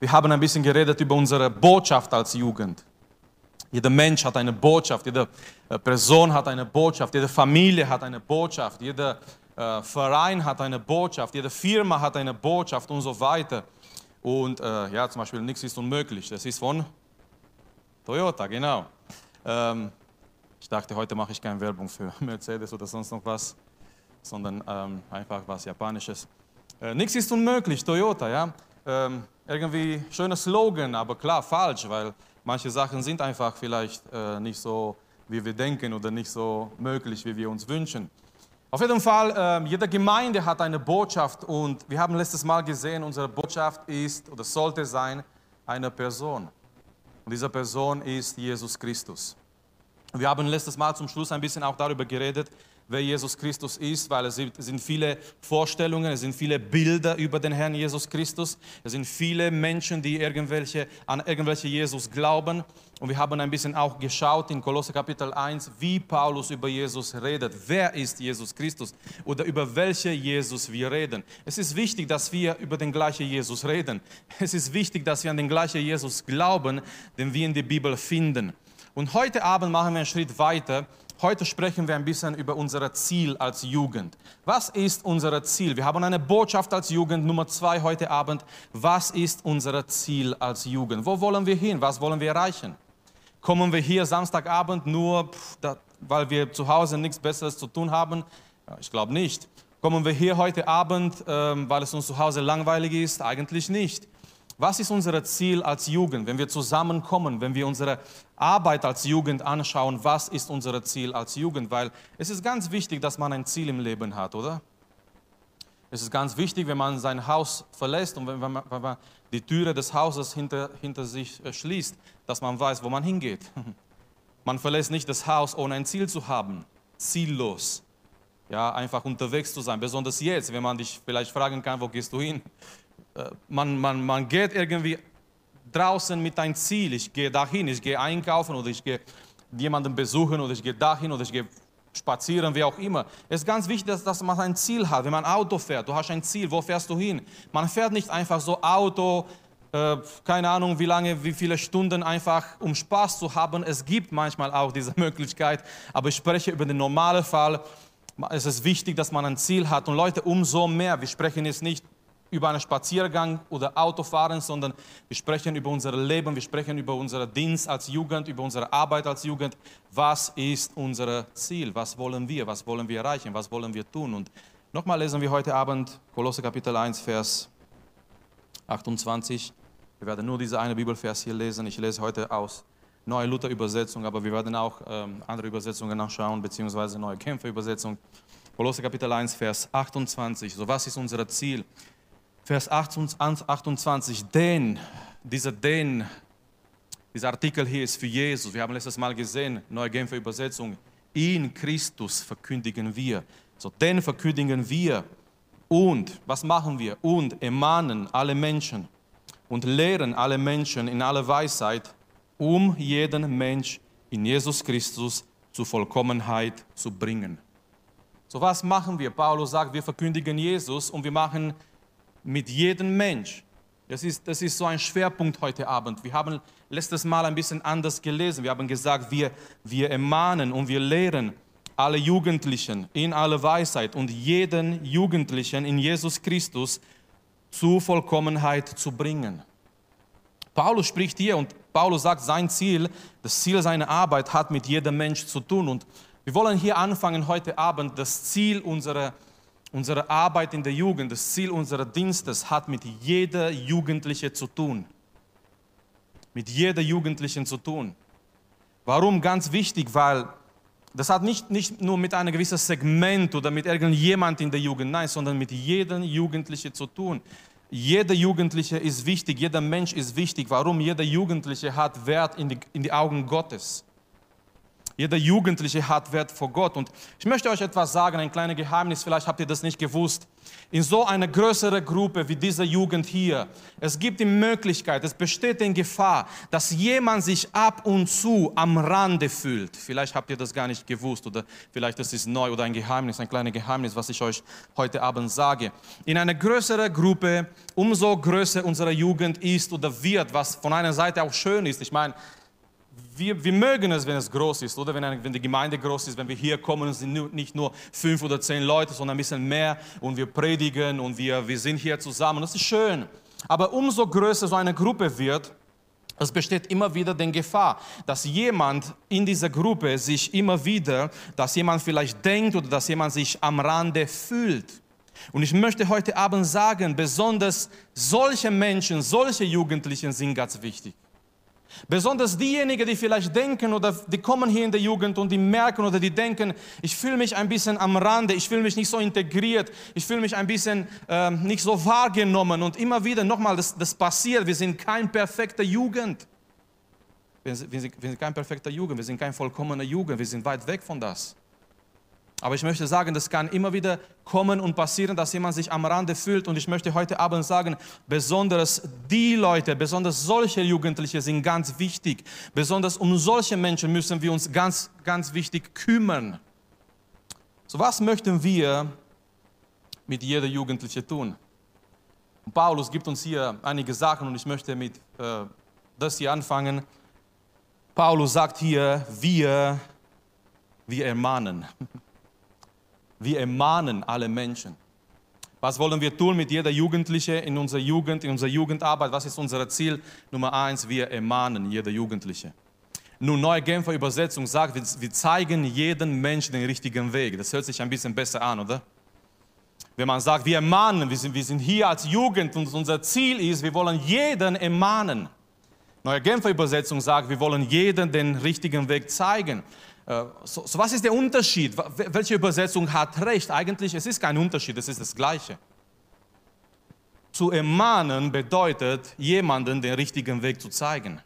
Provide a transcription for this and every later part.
wir haben ein bisschen geredet über unsere Botschaft als Jugend. Jeder Mensch hat eine Botschaft, jede äh, Person hat eine Botschaft, jede Familie hat eine Botschaft, jeder äh, Verein hat eine Botschaft, jede Firma hat eine Botschaft und so weiter. Und äh, ja, zum Beispiel nichts ist unmöglich. Das ist von Toyota, genau. Ähm, ich dachte, heute mache ich keine Werbung für Mercedes oder sonst noch was, sondern ähm, einfach was Japanisches. Äh, nichts ist unmöglich, Toyota, ja. Ähm, irgendwie schöner Slogan, aber klar falsch, weil manche Sachen sind einfach vielleicht äh, nicht so, wie wir denken oder nicht so möglich, wie wir uns wünschen. Auf jeden Fall, äh, jede Gemeinde hat eine Botschaft und wir haben letztes Mal gesehen, unsere Botschaft ist oder sollte sein eine Person. Und diese Person ist Jesus Christus. Wir haben letztes Mal zum Schluss ein bisschen auch darüber geredet, wer Jesus Christus ist, weil es sind viele Vorstellungen, es sind viele Bilder über den Herrn Jesus Christus. Es sind viele Menschen, die irgendwelche, an irgendwelche Jesus glauben. Und wir haben ein bisschen auch geschaut in Kolosse Kapitel 1, wie Paulus über Jesus redet. Wer ist Jesus Christus oder über welche Jesus wir reden. Es ist wichtig, dass wir über den gleichen Jesus reden. Es ist wichtig, dass wir an den gleichen Jesus glauben, den wir in der Bibel finden. Und heute Abend machen wir einen Schritt weiter Heute sprechen wir ein bisschen über unser Ziel als Jugend. Was ist unser Ziel? Wir haben eine Botschaft als Jugend, Nummer zwei heute Abend. Was ist unser Ziel als Jugend? Wo wollen wir hin? Was wollen wir erreichen? Kommen wir hier Samstagabend nur, weil wir zu Hause nichts Besseres zu tun haben? Ich glaube nicht. Kommen wir hier heute Abend, ähm, weil es uns zu Hause langweilig ist? Eigentlich nicht. Was ist unser Ziel als Jugend, wenn wir zusammenkommen, wenn wir unsere Arbeit als Jugend anschauen? Was ist unser Ziel als Jugend? Weil es ist ganz wichtig, dass man ein Ziel im Leben hat, oder? Es ist ganz wichtig, wenn man sein Haus verlässt und wenn man, wenn man die Türe des Hauses hinter, hinter sich äh, schließt, dass man weiß, wo man hingeht. Man verlässt nicht das Haus, ohne ein Ziel zu haben, ziellos. Ja, einfach unterwegs zu sein, besonders jetzt, wenn man dich vielleicht fragen kann, wo gehst du hin? Äh, man, man, man geht irgendwie draußen mit einem Ziel. Ich gehe dahin, ich gehe einkaufen oder ich gehe jemanden besuchen oder ich gehe dahin oder ich gehe spazieren, wie auch immer. Es ist ganz wichtig, dass, dass man ein Ziel hat. Wenn man Auto fährt, du hast ein Ziel, wo fährst du hin? Man fährt nicht einfach so Auto, äh, keine Ahnung, wie lange, wie viele Stunden einfach, um Spaß zu haben. Es gibt manchmal auch diese Möglichkeit, aber ich spreche über den normalen Fall. Es ist wichtig, dass man ein Ziel hat. Und Leute, umso mehr, wir sprechen jetzt nicht über einen Spaziergang oder Autofahren, sondern wir sprechen über unser Leben, wir sprechen über unseren Dienst als Jugend, über unsere Arbeit als Jugend. Was ist unser Ziel? Was wollen wir? Was wollen wir erreichen? Was wollen wir tun? Und nochmal lesen wir heute Abend Kolosse Kapitel 1, Vers 28. Wir werden nur diese eine Bibelvers hier lesen. Ich lese heute aus Neue Luther Übersetzung, aber wir werden auch ähm, andere Übersetzungen nachschauen, beziehungsweise Neue Kämpfer Übersetzung. Kolosse Kapitel 1, Vers 28. So, was ist unser Ziel? Vers 28, denn, dieser denn, dieser Artikel hier ist für Jesus. Wir haben letztes Mal gesehen, neue Genfer Übersetzung. In Christus verkündigen wir. So, denn verkündigen wir. Und, was machen wir? Und ermahnen alle Menschen und lehren alle Menschen in aller Weisheit, um jeden Mensch in Jesus Christus zur Vollkommenheit zu bringen. So was machen wir? Paulus sagt, wir verkündigen Jesus und wir machen mit jedem Mensch. Das ist, das ist so ein Schwerpunkt heute Abend. Wir haben letztes Mal ein bisschen anders gelesen. Wir haben gesagt, wir, wir ermahnen und wir lehren alle Jugendlichen in aller Weisheit und jeden Jugendlichen in Jesus Christus zur Vollkommenheit zu bringen. Paulus spricht hier und Paulus sagt, sein Ziel, das Ziel seiner Arbeit hat mit jedem Mensch zu tun. Und wir wollen hier anfangen heute Abend, das Ziel unserer Unsere Arbeit in der Jugend, das Ziel unseres Dienstes hat mit jeder Jugendliche zu tun. Mit jeder Jugendlichen zu tun. Warum? Ganz wichtig, weil das hat nicht, nicht nur mit einem gewissen Segment oder mit irgendjemand in der Jugend, nein, sondern mit jedem Jugendlichen zu tun. Jeder Jugendliche ist wichtig, jeder Mensch ist wichtig. Warum? Jeder Jugendliche hat Wert in die, in die Augen Gottes. Jeder Jugendliche hat Wert vor Gott. Und ich möchte euch etwas sagen, ein kleines Geheimnis, vielleicht habt ihr das nicht gewusst. In so einer größeren Gruppe wie dieser Jugend hier, es gibt die Möglichkeit, es besteht die Gefahr, dass jemand sich ab und zu am Rande fühlt. Vielleicht habt ihr das gar nicht gewusst oder vielleicht ist es neu oder ein Geheimnis, ein kleines Geheimnis, was ich euch heute Abend sage. In einer größeren Gruppe, umso größer unsere Jugend ist oder wird, was von einer Seite auch schön ist. Ich meine, wir, wir mögen es, wenn es groß ist, oder wenn, eine, wenn die Gemeinde groß ist, wenn wir hier kommen und sind nicht nur fünf oder zehn Leute, sondern ein bisschen mehr und wir predigen und wir, wir sind hier zusammen. Das ist schön. Aber umso größer so eine Gruppe wird, es besteht immer wieder die Gefahr, dass jemand in dieser Gruppe sich immer wieder, dass jemand vielleicht denkt oder dass jemand sich am Rande fühlt. Und ich möchte heute Abend sagen, besonders solche Menschen, solche Jugendlichen sind ganz wichtig. Besonders diejenigen, die vielleicht denken oder die kommen hier in der Jugend und die merken oder die denken, ich fühle mich ein bisschen am Rande, ich fühle mich nicht so integriert, ich fühle mich ein bisschen äh, nicht so wahrgenommen und immer wieder nochmal, das, das passiert, wir sind kein perfekter Jugend. Wir sind, wir sind kein perfekter Jugend, wir sind kein vollkommener Jugend, wir sind weit weg von das. Aber ich möchte sagen, das kann immer wieder kommen und passieren, dass jemand sich am Rande fühlt. Und ich möchte heute Abend sagen, besonders die Leute, besonders solche Jugendliche sind ganz wichtig. Besonders um solche Menschen müssen wir uns ganz, ganz wichtig kümmern. So was möchten wir mit jeder Jugendliche tun? Und Paulus gibt uns hier einige Sachen und ich möchte mit äh, das hier anfangen. Paulus sagt hier, wir, wir ermahnen. Wir ermahnen alle Menschen. Was wollen wir tun mit jeder Jugendliche in unserer Jugend, in unserer Jugendarbeit? Was ist unser Ziel? Nummer eins, wir ermahnen jeder Jugendliche. Nun, neue Genfer Übersetzung sagt, wir zeigen jedem Menschen den richtigen Weg. Das hört sich ein bisschen besser an, oder? Wenn man sagt, wir ermahnen, wir sind, wir sind hier als Jugend und unser Ziel ist, wir wollen jeden ermahnen. Neue Genfer Übersetzung sagt, wir wollen jedem den richtigen Weg zeigen. Äh, so, so, was ist der Unterschied? Welche Übersetzung hat recht? Eigentlich, es ist kein Unterschied, es ist das Gleiche. Zu ermahnen bedeutet, jemanden den richtigen Weg zu zeigen.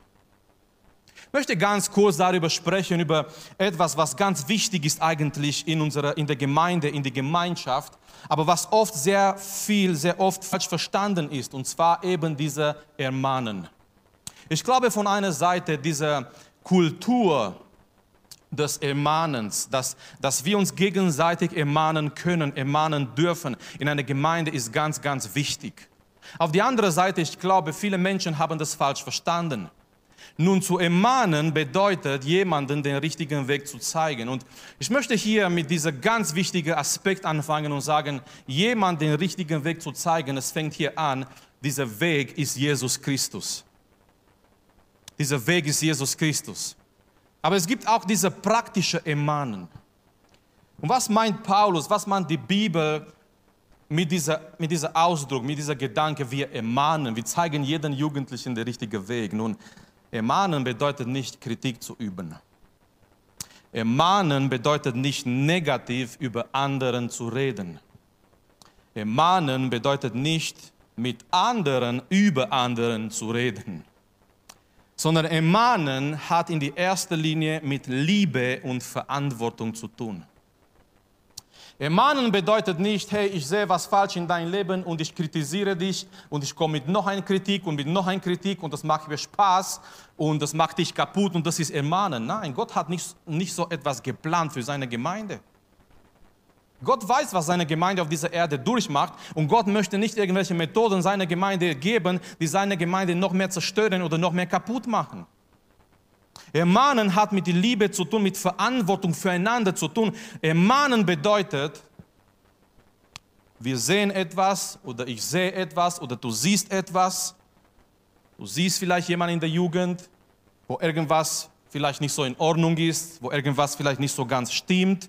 Ich möchte ganz kurz darüber sprechen, über etwas, was ganz wichtig ist eigentlich in, unserer, in der Gemeinde, in der Gemeinschaft, aber was oft sehr viel, sehr oft falsch verstanden ist, und zwar eben diese Ermahnen. Ich glaube von einer Seite diese Kultur des Ermahnens, dass, dass wir uns gegenseitig ermahnen können, ermahnen dürfen in einer Gemeinde ist ganz, ganz wichtig. Auf die andere Seite, ich glaube, viele Menschen haben das falsch verstanden. Nun zu ermahnen bedeutet, jemanden den richtigen Weg zu zeigen. Und ich möchte hier mit diesem ganz wichtigen Aspekt anfangen und sagen, jemand den richtigen Weg zu zeigen, es fängt hier an, dieser Weg ist Jesus Christus. Dieser Weg ist Jesus Christus. Aber es gibt auch diese praktische Ermahnen. Und was meint Paulus, was meint die Bibel mit dieser, mit dieser Ausdruck, mit dieser Gedanke, wir ermahnen, wir zeigen jedem Jugendlichen den richtigen Weg. Nun, ermahnen bedeutet nicht Kritik zu üben. Ermahnen bedeutet nicht negativ über anderen zu reden. Ermahnen bedeutet nicht mit anderen über anderen zu reden sondern ermahnen hat in die erste Linie mit Liebe und Verantwortung zu tun. Ermahnen bedeutet nicht, hey, ich sehe was falsch in deinem Leben und ich kritisiere dich und ich komme mit noch einer Kritik und mit noch einer Kritik und das macht mir Spaß und das macht dich kaputt und das ist Ermahnen. Nein, Gott hat nicht, nicht so etwas geplant für seine Gemeinde. Gott weiß, was seine Gemeinde auf dieser Erde durchmacht und Gott möchte nicht irgendwelche Methoden seiner Gemeinde geben, die seine Gemeinde noch mehr zerstören oder noch mehr kaputt machen. Ermahnen hat mit der Liebe zu tun, mit Verantwortung füreinander zu tun. Ermahnen bedeutet, wir sehen etwas oder ich sehe etwas oder du siehst etwas. Du siehst vielleicht jemanden in der Jugend, wo irgendwas vielleicht nicht so in Ordnung ist, wo irgendwas vielleicht nicht so ganz stimmt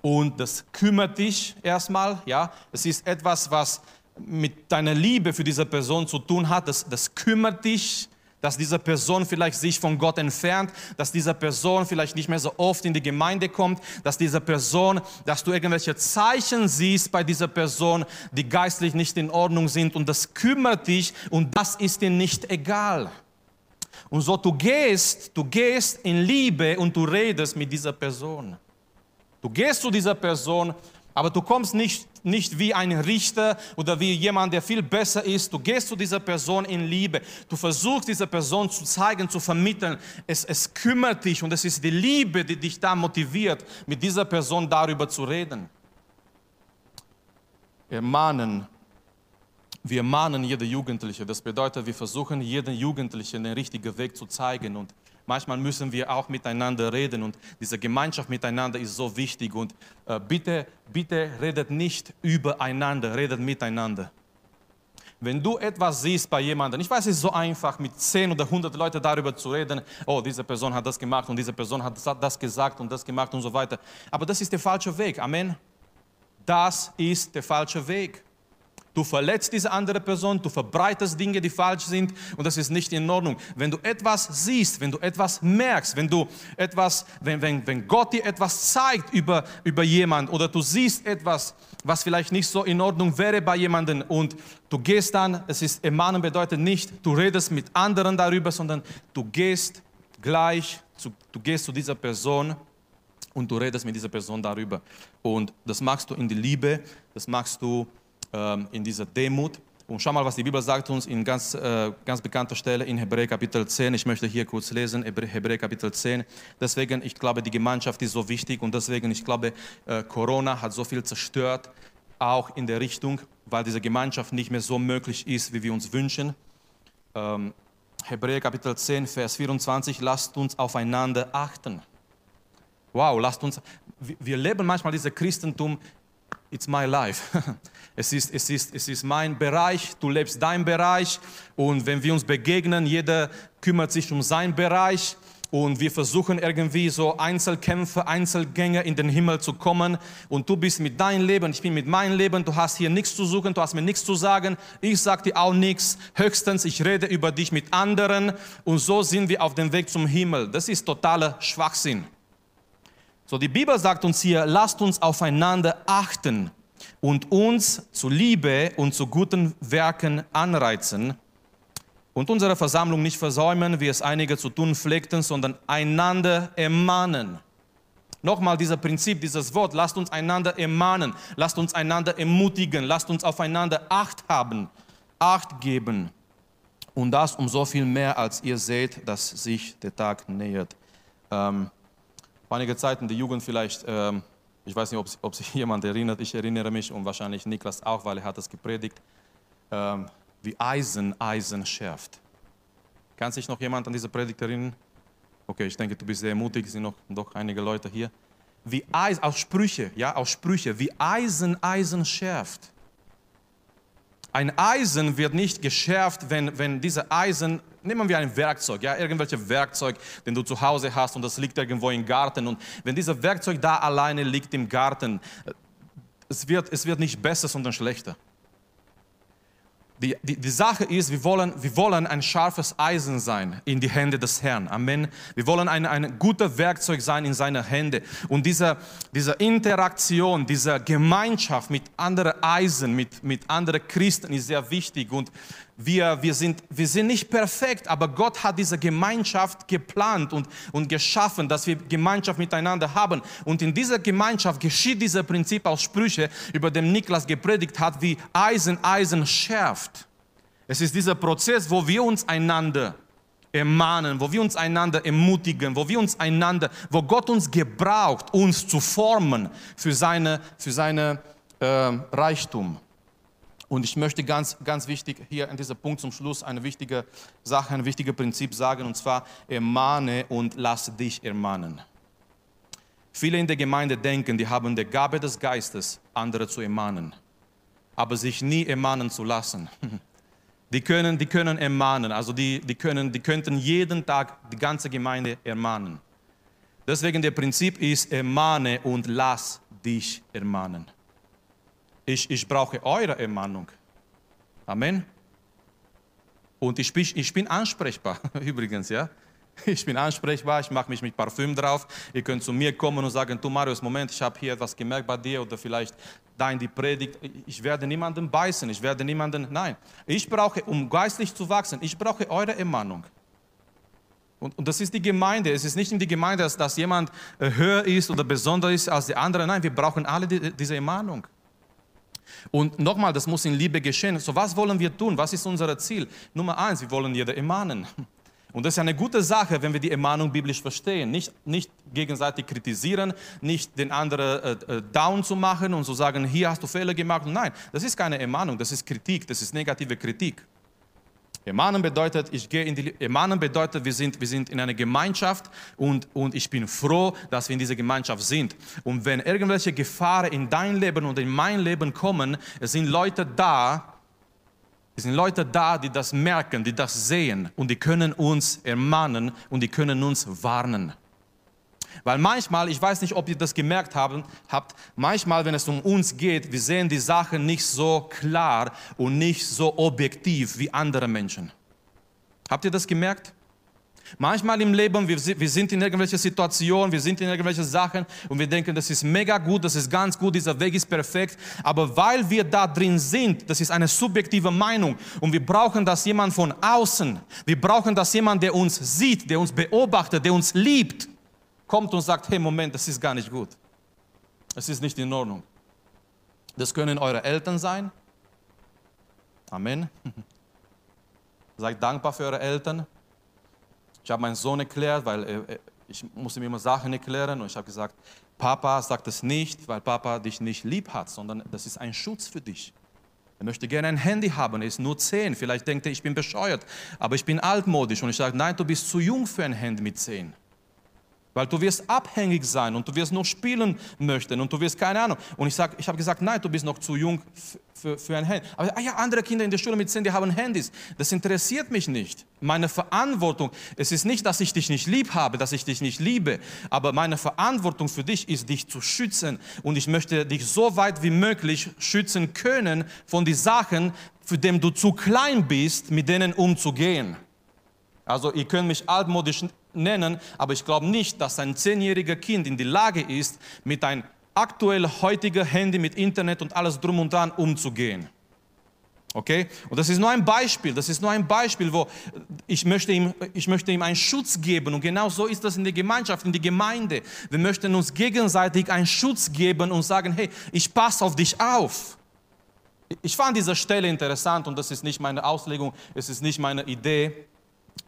und das kümmert dich erstmal, ja. Es ist etwas, was mit deiner Liebe für diese Person zu tun hat. Das, das kümmert dich, dass diese Person vielleicht sich von Gott entfernt, dass diese Person vielleicht nicht mehr so oft in die Gemeinde kommt, dass diese Person, dass du irgendwelche Zeichen siehst bei dieser Person, die geistlich nicht in Ordnung sind und das kümmert dich und das ist dir nicht egal. Und so du gehst, du gehst in Liebe und du redest mit dieser Person. Du gehst zu dieser Person, aber du kommst nicht, nicht wie ein Richter oder wie jemand, der viel besser ist. Du gehst zu dieser Person in Liebe. Du versuchst dieser Person zu zeigen, zu vermitteln. Es, es kümmert dich und es ist die Liebe, die dich da motiviert, mit dieser Person darüber zu reden. Ermahnen wir mahnen jede Jugendliche. Das bedeutet, wir versuchen, jeden Jugendlichen den richtigen Weg zu zeigen. Und manchmal müssen wir auch miteinander reden. Und diese Gemeinschaft miteinander ist so wichtig. Und äh, bitte, bitte redet nicht übereinander, redet miteinander. Wenn du etwas siehst bei jemandem, ich weiß, es ist so einfach, mit 10 oder 100 Leuten darüber zu reden, oh, diese Person hat das gemacht und diese Person hat das gesagt und das gemacht und so weiter. Aber das ist der falsche Weg. Amen. Das ist der falsche Weg. Du verletzt diese andere Person, du verbreitest Dinge, die falsch sind und das ist nicht in Ordnung. Wenn du etwas siehst, wenn du etwas merkst, wenn du etwas, wenn, wenn, wenn Gott dir etwas zeigt über, über jemand oder du siehst etwas, was vielleicht nicht so in Ordnung wäre bei jemandem und du gehst dann, es ist Ermahnen bedeutet nicht, du redest mit anderen darüber, sondern du gehst gleich, zu, du gehst zu dieser Person und du redest mit dieser Person darüber. Und das machst du in die Liebe, das machst du in dieser Demut. Und schau mal, was die Bibel sagt uns in ganz, äh, ganz bekannter Stelle in Hebräer Kapitel 10. Ich möchte hier kurz lesen, Hebräer Kapitel 10. Deswegen, ich glaube, die Gemeinschaft ist so wichtig und deswegen, ich glaube, äh, Corona hat so viel zerstört, auch in der Richtung, weil diese Gemeinschaft nicht mehr so möglich ist, wie wir uns wünschen. Ähm, Hebräer Kapitel 10, Vers 24, lasst uns aufeinander achten. Wow, lasst uns, wir leben manchmal dieses Christentum it's my life. Es ist, es, ist, es ist mein Bereich, du lebst dein Bereich. Und wenn wir uns begegnen, jeder kümmert sich um seinen Bereich. Und wir versuchen irgendwie so Einzelkämpfer, Einzelgänger in den Himmel zu kommen. Und du bist mit deinem Leben, ich bin mit meinem Leben, du hast hier nichts zu suchen, du hast mir nichts zu sagen, ich sag dir auch nichts, höchstens ich rede über dich mit anderen. Und so sind wir auf dem Weg zum Himmel. Das ist totaler Schwachsinn. So, die Bibel sagt uns hier, lasst uns aufeinander achten und uns zu Liebe und zu guten Werken anreizen und unsere Versammlung nicht versäumen, wie es einige zu tun pflegten, sondern einander ermahnen. Nochmal dieser Prinzip, dieses Wort, lasst uns einander ermahnen, lasst uns einander ermutigen, lasst uns aufeinander Acht haben, Acht geben. Und das um so viel mehr, als ihr seht, dass sich der Tag nähert. Ähm, vor einiger Zeit in der Jugend vielleicht, ähm, ich weiß nicht, ob, ob, sich jemand erinnert, ich erinnere mich und wahrscheinlich Niklas auch, weil er hat das gepredigt, ähm, wie Eisen Eisen schärft. Kann sich noch jemand an diese Predigt erinnern? Okay, ich denke, du bist sehr mutig, es sind noch doch einige Leute hier. Wie Eisen, aus Sprüche, ja, aus Sprüche, wie Eisen Eisen schärft. Ein Eisen wird nicht geschärft, wenn, wenn diese Eisen, nehmen wir ein Werkzeug, ja, irgendwelche Werkzeug, den du zu Hause hast und das liegt irgendwo im Garten und wenn dieses Werkzeug da alleine liegt im Garten, es wird, es wird nicht besser, sondern schlechter. Die, die, die Sache ist, wir wollen, wir wollen ein scharfes Eisen sein in die Hände des Herrn. Amen. Wir wollen ein, ein guter Werkzeug sein in seine Hände. Und diese, diese Interaktion, diese Gemeinschaft mit anderen Eisen, mit, mit anderen Christen ist sehr wichtig. Und wir, wir, sind, wir sind nicht perfekt, aber Gott hat diese Gemeinschaft geplant und, und geschaffen, dass wir Gemeinschaft miteinander haben. Und in dieser Gemeinschaft geschieht dieser Prinzip aus Sprüche, über den Niklas gepredigt hat, wie Eisen Eisen schärft. Es ist dieser Prozess, wo wir uns einander ermahnen, wo wir uns einander ermutigen, wo wir uns einander, wo Gott uns gebraucht, uns zu formen für seine, für seine äh, Reichtum. Und ich möchte ganz, ganz wichtig hier an diesem Punkt zum Schluss eine wichtige Sache, ein wichtiges Prinzip sagen, und zwar ermahne und lass dich ermahnen. Viele in der Gemeinde denken, die haben die Gabe des Geistes, andere zu ermahnen, aber sich nie ermahnen zu lassen. Die können, die können ermahnen, also die, die, können, die könnten jeden Tag die ganze Gemeinde ermahnen. Deswegen der Prinzip ist, ermahne und lass dich ermahnen. Ich, ich brauche eure Ermahnung. Amen. Und ich bin, ich bin ansprechbar, übrigens, ja. Ich bin ansprechbar, ich mache mich mit Parfüm drauf. Ihr könnt zu mir kommen und sagen, du Marius, Moment, ich habe hier etwas gemerkt bei dir oder vielleicht da in die Predigt. Ich werde niemanden beißen, ich werde niemanden, nein. Ich brauche, um geistlich zu wachsen, ich brauche eure Ermahnung. Und, und, das ist die Gemeinde. Es ist nicht in die Gemeinde, dass, dass jemand äh, höher ist oder besonders ist als die anderen. Nein, wir brauchen alle die, diese Ermahnung. Und nochmal, das muss in Liebe geschehen. So, was wollen wir tun? Was ist unser Ziel? Nummer eins, wir wollen jeder ermahnen. Und das ist eine gute Sache, wenn wir die Ermahnung biblisch verstehen. Nicht, nicht gegenseitig kritisieren, nicht den anderen äh, äh, down zu machen und zu sagen, hier hast du Fehler gemacht. Nein, das ist keine Ermahnung, das ist Kritik, das ist negative Kritik. Ermahnen bedeutet, ich gehe in die, Ermahnen bedeutet, wir sind, wir sind in einer Gemeinschaft und, und ich bin froh, dass wir in dieser Gemeinschaft sind. Und wenn irgendwelche Gefahren in dein Leben und in mein Leben kommen, es sind Leute da, es sind Leute da, die das merken, die das sehen und die können uns ermahnen und die können uns warnen. Weil manchmal, ich weiß nicht, ob ihr das gemerkt haben, habt, manchmal, wenn es um uns geht, wir sehen die Sachen nicht so klar und nicht so objektiv wie andere Menschen. Habt ihr das gemerkt? Manchmal im Leben, wir, sind in irgendwelchen Situationen, wir sind in irgendwelchen Sachen und wir denken, das ist mega gut, das ist ganz gut, dieser Weg ist perfekt. Aber weil wir da drin sind, das ist eine subjektive Meinung und wir brauchen das jemand von außen. Wir brauchen das jemand, der uns sieht, der uns beobachtet, der uns liebt kommt und sagt, hey Moment, das ist gar nicht gut. Es ist nicht in Ordnung. Das können eure Eltern sein. Amen. Seid dankbar für eure Eltern. Ich habe meinen Sohn erklärt, weil äh, ich musste mir immer Sachen erklären und ich habe gesagt, Papa sagt es nicht, weil Papa dich nicht lieb hat, sondern das ist ein Schutz für dich. Er möchte gerne ein Handy haben, er ist nur zehn. Vielleicht denkt er, ich bin bescheuert, aber ich bin altmodisch und ich sage, nein, du bist zu jung für ein Handy mit zehn. Weil du wirst abhängig sein und du wirst noch spielen möchten und du wirst keine Ahnung. Und ich, ich habe gesagt, nein, du bist noch zu jung für, für ein Handy. Aber ah ja, andere Kinder in der Schule mit 10, die haben Handys. Das interessiert mich nicht. Meine Verantwortung, es ist nicht, dass ich dich nicht lieb habe, dass ich dich nicht liebe, aber meine Verantwortung für dich ist, dich zu schützen. Und ich möchte dich so weit wie möglich schützen können von den Sachen, für die du zu klein bist, mit denen umzugehen. Also ihr könnt mich altmodisch nennen, aber ich glaube nicht, dass ein zehnjähriger Kind in die Lage ist, mit einem aktuell heutigen Handy mit Internet und alles drum und dran umzugehen. Okay? Und das ist nur ein Beispiel, das ist nur ein Beispiel, wo ich möchte, ihm, ich möchte ihm einen Schutz geben. Und genau so ist das in der Gemeinschaft, in der Gemeinde. Wir möchten uns gegenseitig einen Schutz geben und sagen, hey, ich passe auf dich auf. Ich fand diese Stelle interessant und das ist nicht meine Auslegung, es ist nicht meine Idee.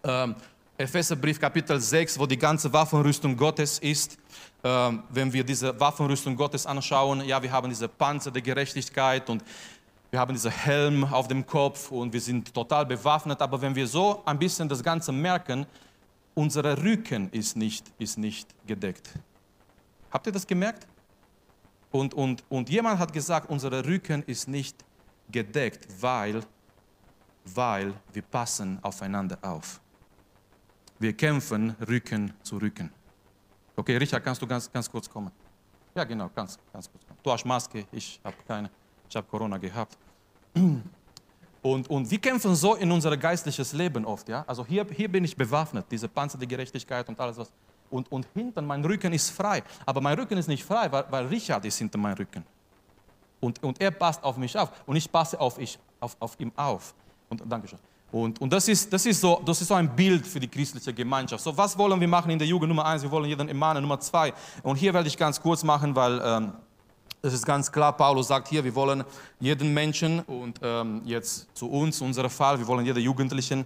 Ähm, Epheserbrief Kapitel 6, wo die ganze Waffenrüstung Gottes ist. Ähm, wenn wir diese Waffenrüstung Gottes anschauen, ja, wir haben diese Panzer der Gerechtigkeit und wir haben diesen Helm auf dem Kopf und wir sind total bewaffnet. Aber wenn wir so ein bisschen das Ganze merken, unser Rücken ist nicht, ist nicht gedeckt. Habt ihr das gemerkt? Und, und, und jemand hat gesagt, unser Rücken ist nicht gedeckt, weil, weil wir passen aufeinander auf. Wir kämpfen Rücken zu Rücken. Okay, Richard, kannst du ganz, ganz kurz kommen? Ja, genau, ganz, ganz kurz kommen. Du hast Maske, ich habe keine. Ich habe Corona gehabt. Und, und wir kämpfen so in unser geistliches Leben oft. Ja? Also hier, hier bin ich bewaffnet, diese Panzer der Gerechtigkeit und alles was. Und, und hinten, mein Rücken ist frei. Aber mein Rücken ist nicht frei, weil, weil Richard ist hinter meinem Rücken. Und, und er passt auf mich auf. Und ich passe auf, ich, auf, auf ihm auf. Und, danke schön. Und, und das, ist, das, ist so, das ist so ein Bild für die christliche Gemeinschaft. So, was wollen wir machen in der Jugend? Nummer eins, wir wollen jeden ermahnen. Nummer zwei, und hier werde ich ganz kurz machen, weil ähm, es ist ganz klar, Paulus sagt hier, wir wollen jeden Menschen und ähm, jetzt zu uns, unser Fall, wir wollen jeden Jugendlichen,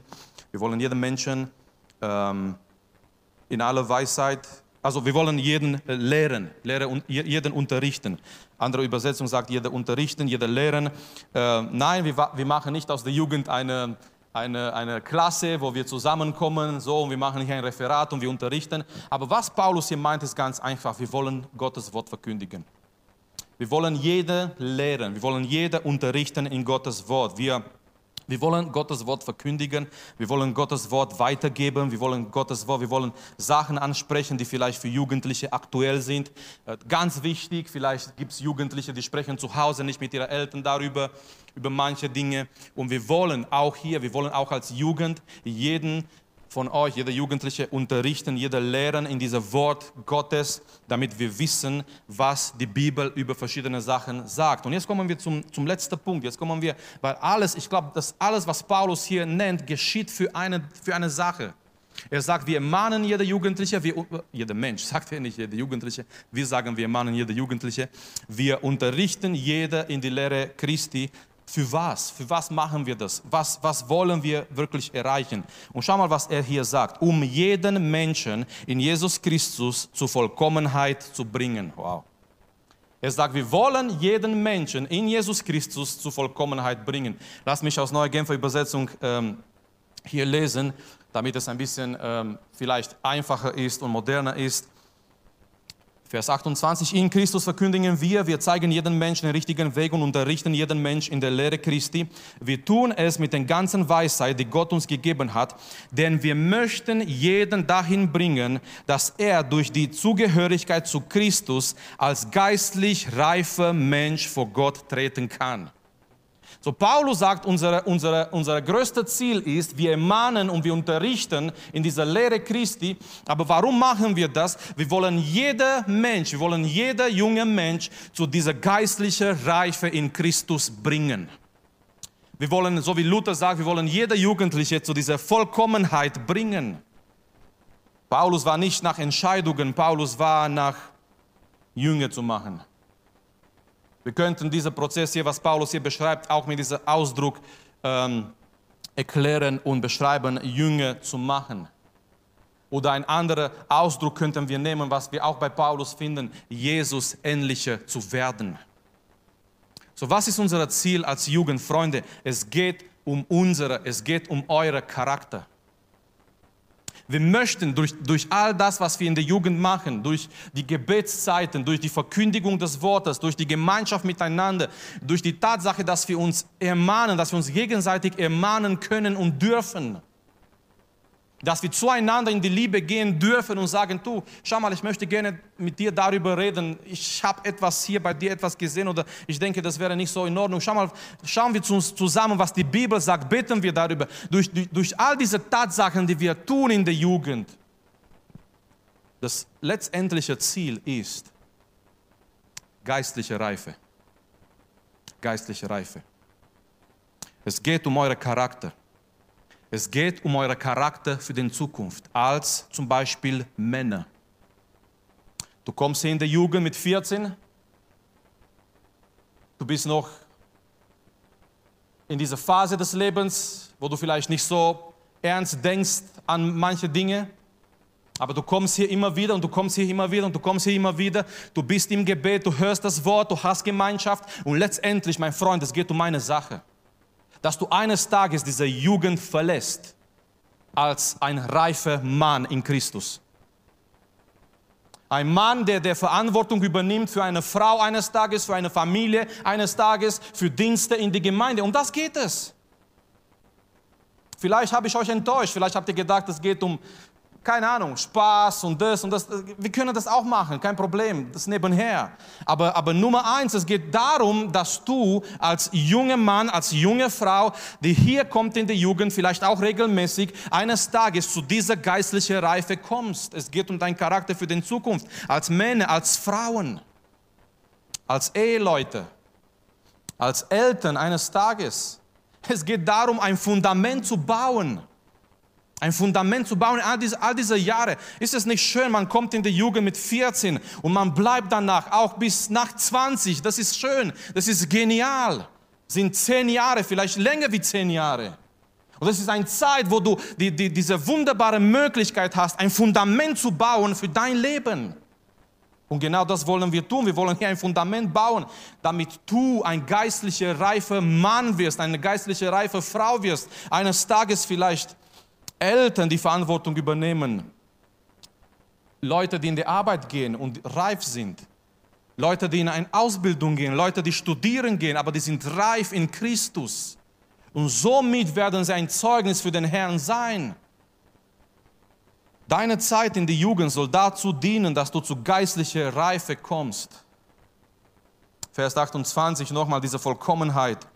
wir wollen jeden Menschen ähm, in aller Weisheit, also wir wollen jeden lehren, lehren und jeden unterrichten. Andere Übersetzung sagt, jeder unterrichten, jeder lehren. Äh, nein, wir, wir machen nicht aus der Jugend eine eine, eine Klasse, wo wir zusammenkommen, so, und wir machen hier ein Referat und wir unterrichten. Aber was Paulus hier meint, ist ganz einfach. Wir wollen Gottes Wort verkündigen. Wir wollen jeder lehren, wir wollen jeder unterrichten in Gottes Wort. Wir wir wollen Gottes Wort verkündigen, wir wollen Gottes Wort weitergeben, wir wollen Gottes Wort, wir wollen Sachen ansprechen, die vielleicht für Jugendliche aktuell sind. Äh, ganz wichtig, vielleicht gibt es Jugendliche, die sprechen zu Hause nicht mit ihren Eltern darüber, über manche Dinge. Und wir wollen auch hier, wir wollen auch als Jugend jeden von euch, jeder Jugendliche, unterrichten, jeder lehren in diesem Wort Gottes, damit wir wissen, was die Bibel über verschiedene Sachen sagt. Und jetzt kommen wir zum, zum letzten Punkt. Jetzt kommen wir, weil alles, ich glaube, dass alles, was Paulus hier nennt, geschieht für eine, für eine Sache. Er sagt, wir mahnen jede Jugendliche, wir, jeder Mensch, sagt er nicht jede Jugendliche, wir sagen, wir mahnen jede Jugendliche, wir unterrichten jede in die Lehre Christi. Für was? Für was machen wir das? Was, was wollen wir wirklich erreichen? Und schau mal, was er hier sagt. Um jeden Menschen in Jesus Christus zur Vollkommenheit zu bringen. Wow. Er sagt, wir wollen jeden Menschen in Jesus Christus zur Vollkommenheit bringen. Lass mich aus Neue Genfer Übersetzung ähm, hier lesen damit es ein bisschen ähm, vielleicht einfacher ist und moderner ist. Vers 28, in Christus verkündigen wir, wir zeigen jedem Menschen den richtigen Weg und unterrichten jeden Mensch in der Lehre Christi. Wir tun es mit der ganzen Weisheit, die Gott uns gegeben hat, denn wir möchten jeden dahin bringen, dass er durch die Zugehörigkeit zu Christus als geistlich reifer Mensch vor Gott treten kann. So, Paulus sagt, unsere, unsere, unser größtes Ziel ist, wir ermahnen und wir unterrichten in dieser Lehre Christi. Aber warum machen wir das? Wir wollen jeder Mensch, wir wollen jeder junge Mensch zu dieser geistlichen Reife in Christus bringen. Wir wollen, so wie Luther sagt, wir wollen jeder Jugendliche zu dieser Vollkommenheit bringen. Paulus war nicht nach Entscheidungen, Paulus war nach Jünger zu machen. Wir könnten diesen Prozess hier, was Paulus hier beschreibt, auch mit diesem Ausdruck ähm, erklären und beschreiben, Jünger zu machen. Oder ein anderer Ausdruck könnten wir nehmen, was wir auch bei Paulus finden, Jesus ähnlicher zu werden. So, was ist unser Ziel als Jugendfreunde? Es geht um unsere, es geht um eure Charakter. Wir möchten durch, durch all das, was wir in der Jugend machen, durch die Gebetszeiten, durch die Verkündigung des Wortes, durch die Gemeinschaft miteinander, durch die Tatsache, dass wir uns ermahnen, dass wir uns gegenseitig ermahnen können und dürfen, dass wir zueinander in die Liebe gehen dürfen und sagen, du, schau mal, ich möchte gerne mit dir darüber reden. Ich habe etwas hier bei dir etwas gesehen oder ich denke, das wäre nicht so in Ordnung. Schau mal, schauen wir uns zusammen, was die Bibel sagt, beten wir darüber. Durch, durch, durch all diese Tatsachen, die wir tun in der Jugend. Das letztendliche Ziel ist geistliche Reife. Geistliche Reife. Es geht um euren Charakter. Es geht um euren Charakter für die Zukunft, als zum Beispiel Männer. Du kommst hier in der Jugend mit 14, du bist noch in dieser Phase des Lebens, wo du vielleicht nicht so ernst denkst an manche Dinge, aber du kommst hier immer wieder und du kommst hier immer wieder und du kommst hier immer wieder. Du bist im Gebet, du hörst das Wort, du hast Gemeinschaft und letztendlich, mein Freund, es geht um eine Sache dass du eines Tages diese Jugend verlässt als ein reifer Mann in Christus. Ein Mann, der der Verantwortung übernimmt für eine Frau eines Tages, für eine Familie eines Tages, für Dienste in die Gemeinde. Um das geht es. Vielleicht habe ich euch enttäuscht, vielleicht habt ihr gedacht, es geht um keine Ahnung, Spaß und das und das. Wir können das auch machen, kein Problem, das nebenher. Aber, aber Nummer eins, es geht darum, dass du als junger Mann, als junge Frau, die hier kommt in die Jugend, vielleicht auch regelmäßig, eines Tages zu dieser geistlichen Reife kommst. Es geht um deinen Charakter für die Zukunft, als Männer, als Frauen, als Eheleute, als Eltern eines Tages. Es geht darum, ein Fundament zu bauen ein Fundament zu bauen, all diese, all diese Jahre. Ist es nicht schön, man kommt in die Jugend mit 14 und man bleibt danach auch bis nach 20. Das ist schön, das ist genial. Sind zehn Jahre, vielleicht länger wie zehn Jahre. Und das ist eine Zeit, wo du die, die, diese wunderbare Möglichkeit hast, ein Fundament zu bauen für dein Leben. Und genau das wollen wir tun. Wir wollen hier ein Fundament bauen, damit du ein geistlicher, reifer Mann wirst, eine geistliche, reife Frau wirst. Eines Tages vielleicht Eltern die Verantwortung übernehmen, Leute, die in die Arbeit gehen und reif sind, Leute, die in eine Ausbildung gehen, Leute, die studieren gehen, aber die sind reif in Christus. Und somit werden sie ein Zeugnis für den Herrn sein. Deine Zeit in der Jugend soll dazu dienen, dass du zu geistlicher Reife kommst. Vers 28 nochmal diese Vollkommenheit.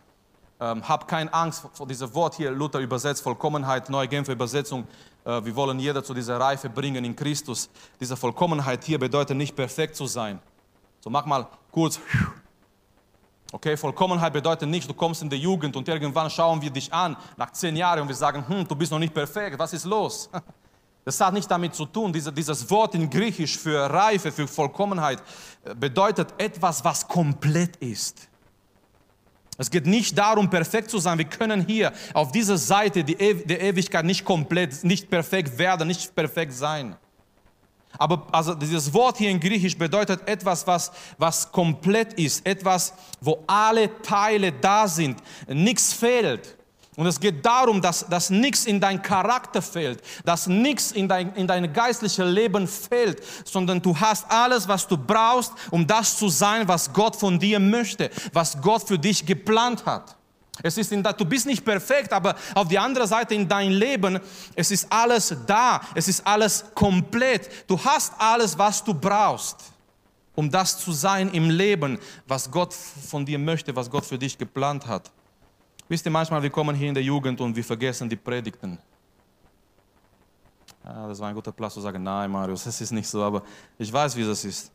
Ähm, hab keine Angst vor diesem Wort hier, Luther übersetzt, Vollkommenheit, neue Genfer Übersetzung. Äh, wir wollen jeder zu dieser Reife bringen in Christus. Diese Vollkommenheit hier bedeutet nicht perfekt zu sein. So mach mal kurz. Okay, Vollkommenheit bedeutet nicht, du kommst in die Jugend und irgendwann schauen wir dich an nach zehn Jahren und wir sagen, hm, du bist noch nicht perfekt, was ist los? Das hat nicht damit zu tun, diese, dieses Wort in Griechisch für Reife, für Vollkommenheit äh, bedeutet etwas, was komplett ist. Es geht nicht darum, perfekt zu sein. Wir können hier auf dieser Seite die der Ewigkeit nicht komplett, nicht perfekt werden, nicht perfekt sein. Aber also dieses Wort hier in Griechisch bedeutet etwas, was, was komplett ist, etwas, wo alle Teile da sind, nichts fehlt. Und es geht darum, dass, dass nichts in dein Charakter fehlt, dass nichts in dein, in dein geistliches Leben fehlt, sondern du hast alles, was du brauchst, um das zu sein, was Gott von dir möchte, was Gott für dich geplant hat. Es ist in, du bist nicht perfekt, aber auf die andere Seite in dein Leben, es ist alles da, es ist alles komplett. Du hast alles, was du brauchst, um das zu sein im Leben, was Gott von dir möchte, was Gott für dich geplant hat. Wisst ihr, manchmal, wir kommen hier in der Jugend und wir vergessen die Predigten. Ja, das war ein guter Platz zu sagen, nein, Marius, das ist nicht so, aber ich weiß, wie das ist.